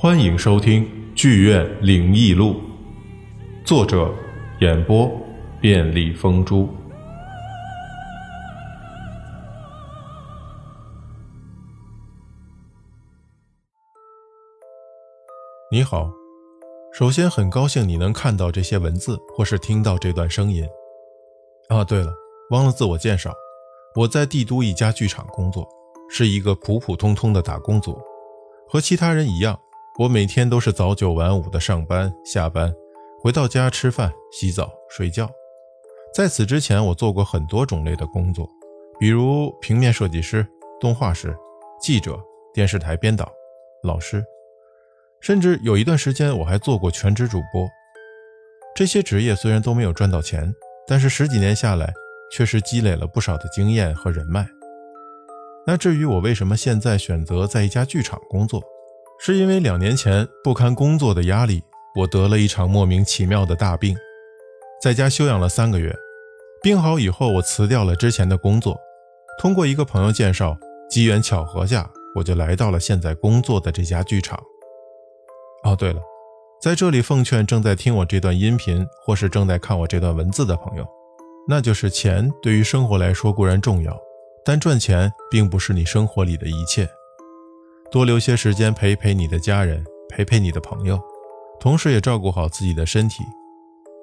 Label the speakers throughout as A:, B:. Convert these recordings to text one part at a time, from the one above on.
A: 欢迎收听《剧院灵异录》，作者演播便利风珠。你好，首先很高兴你能看到这些文字，或是听到这段声音。啊，对了，忘了自我介绍，我在帝都一家剧场工作，是一个普普通通的打工族，和其他人一样。我每天都是早九晚五的上班下班，回到家吃饭、洗澡、睡觉。在此之前，我做过很多种类的工作，比如平面设计师、动画师、记者、电视台编导、老师，甚至有一段时间我还做过全职主播。这些职业虽然都没有赚到钱，但是十几年下来，确实积累了不少的经验和人脉。那至于我为什么现在选择在一家剧场工作？是因为两年前不堪工作的压力，我得了一场莫名其妙的大病，在家休养了三个月。病好以后，我辞掉了之前的工作，通过一个朋友介绍，机缘巧合下，我就来到了现在工作的这家剧场。哦，对了，在这里奉劝正在听我这段音频或是正在看我这段文字的朋友，那就是钱对于生活来说固然重要，但赚钱并不是你生活里的一切。多留些时间陪陪你的家人，陪陪你的朋友，同时也照顾好自己的身体，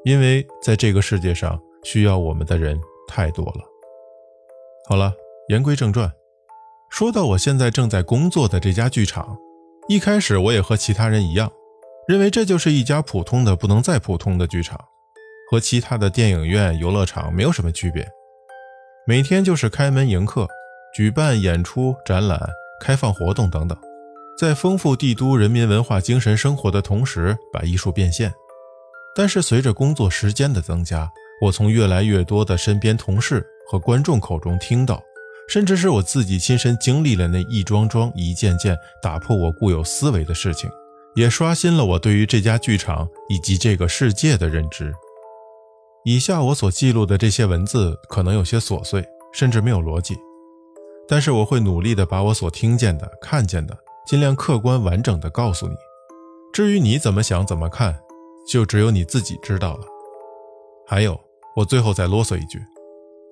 A: 因为在这个世界上需要我们的人太多了。好了，言归正传，说到我现在正在工作的这家剧场，一开始我也和其他人一样，认为这就是一家普通的不能再普通的剧场，和其他的电影院、游乐场没有什么区别，每天就是开门迎客，举办演出、展览。开放活动等等，在丰富帝都人民文化精神生活的同时，把艺术变现。但是随着工作时间的增加，我从越来越多的身边同事和观众口中听到，甚至是我自己亲身经历了那一桩桩、一件件打破我固有思维的事情，也刷新了我对于这家剧场以及这个世界的认知。以下我所记录的这些文字可能有些琐碎，甚至没有逻辑。但是我会努力的把我所听见的、看见的，尽量客观完整的告诉你。至于你怎么想、怎么看，就只有你自己知道了。还有，我最后再啰嗦一句，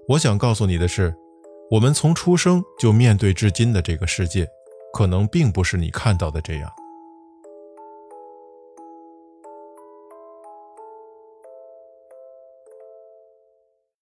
A: 我想告诉你的是，我们从出生就面对至今的这个世界，可能并不是你看到的这样。